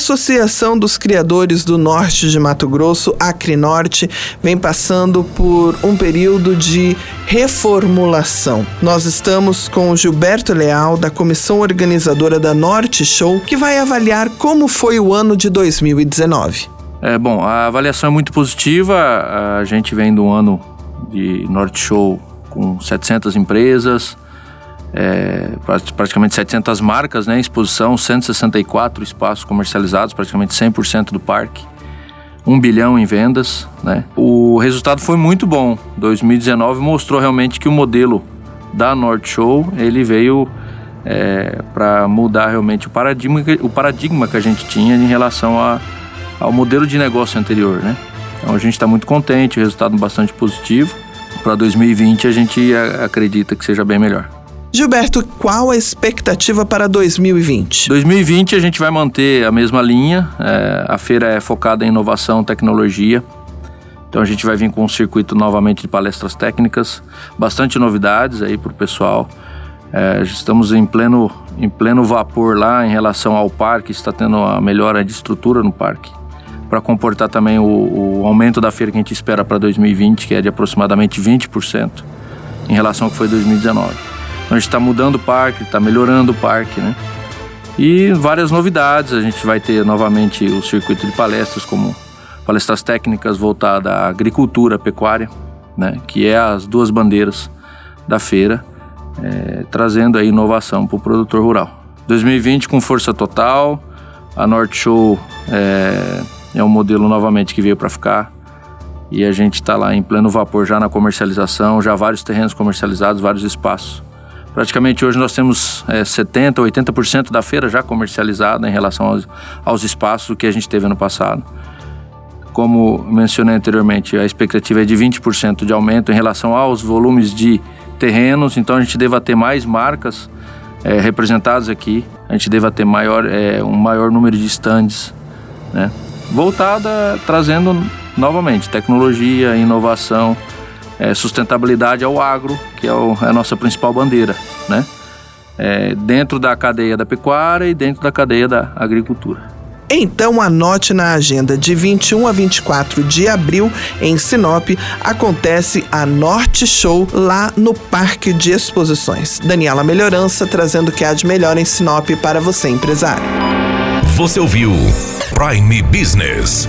Associação dos Criadores do Norte de Mato Grosso, Acrinorte, vem passando por um período de reformulação. Nós estamos com o Gilberto Leal, da comissão organizadora da Norte Show, que vai avaliar como foi o ano de 2019. É, bom, a avaliação é muito positiva. A gente vem do ano de Norte Show com 700 empresas, é, praticamente 700 marcas né, em exposição, 164 espaços comercializados, praticamente 100% do parque, 1 bilhão em vendas. Né. O resultado foi muito bom. 2019 mostrou realmente que o modelo da Norte Show ele veio é, para mudar realmente o paradigma, o paradigma que a gente tinha em relação a, ao modelo de negócio anterior. Né. Então a gente está muito contente, o resultado bastante positivo. Para 2020 a gente acredita que seja bem melhor. Gilberto, qual a expectativa para 2020? 2020 a gente vai manter a mesma linha. É, a feira é focada em inovação, tecnologia. Então a gente vai vir com um circuito novamente de palestras técnicas, bastante novidades aí para o pessoal. É, estamos em pleno, em pleno vapor lá em relação ao parque, está tendo a melhora de estrutura no parque, para comportar também o, o, aumento da feira que a gente espera para 2020, que é de aproximadamente 20% em relação ao que foi 2019. Então a gente está mudando o parque, está melhorando o parque, né? E várias novidades, a gente vai ter novamente o circuito de palestras, como palestras técnicas voltadas à agricultura, pecuária, né? Que é as duas bandeiras da feira, é, trazendo aí inovação para o produtor rural. 2020 com força total, a Norte Show é, é um modelo novamente que veio para ficar e a gente está lá em pleno vapor já na comercialização, já vários terrenos comercializados, vários espaços. Praticamente hoje nós temos é, 70%, 80% da feira já comercializada em relação aos, aos espaços que a gente teve ano passado. Como mencionei anteriormente, a expectativa é de 20% de aumento em relação aos volumes de terrenos, então a gente deva ter mais marcas é, representadas aqui, a gente deva ter maior, é, um maior número de stands, né? voltada trazendo novamente tecnologia, inovação, é, sustentabilidade ao agro, que é, o, é, a nossa principal bandeira, né? É, dentro da cadeia da pecuária e dentro da cadeia da agricultura. Então anote na agenda de 21 a 24 de abril em Sinop acontece a Norte Show lá no Parque de Exposições. Daniela Melhorança trazendo o que há de melhor em Sinop para você empresário. Você ouviu Prime Business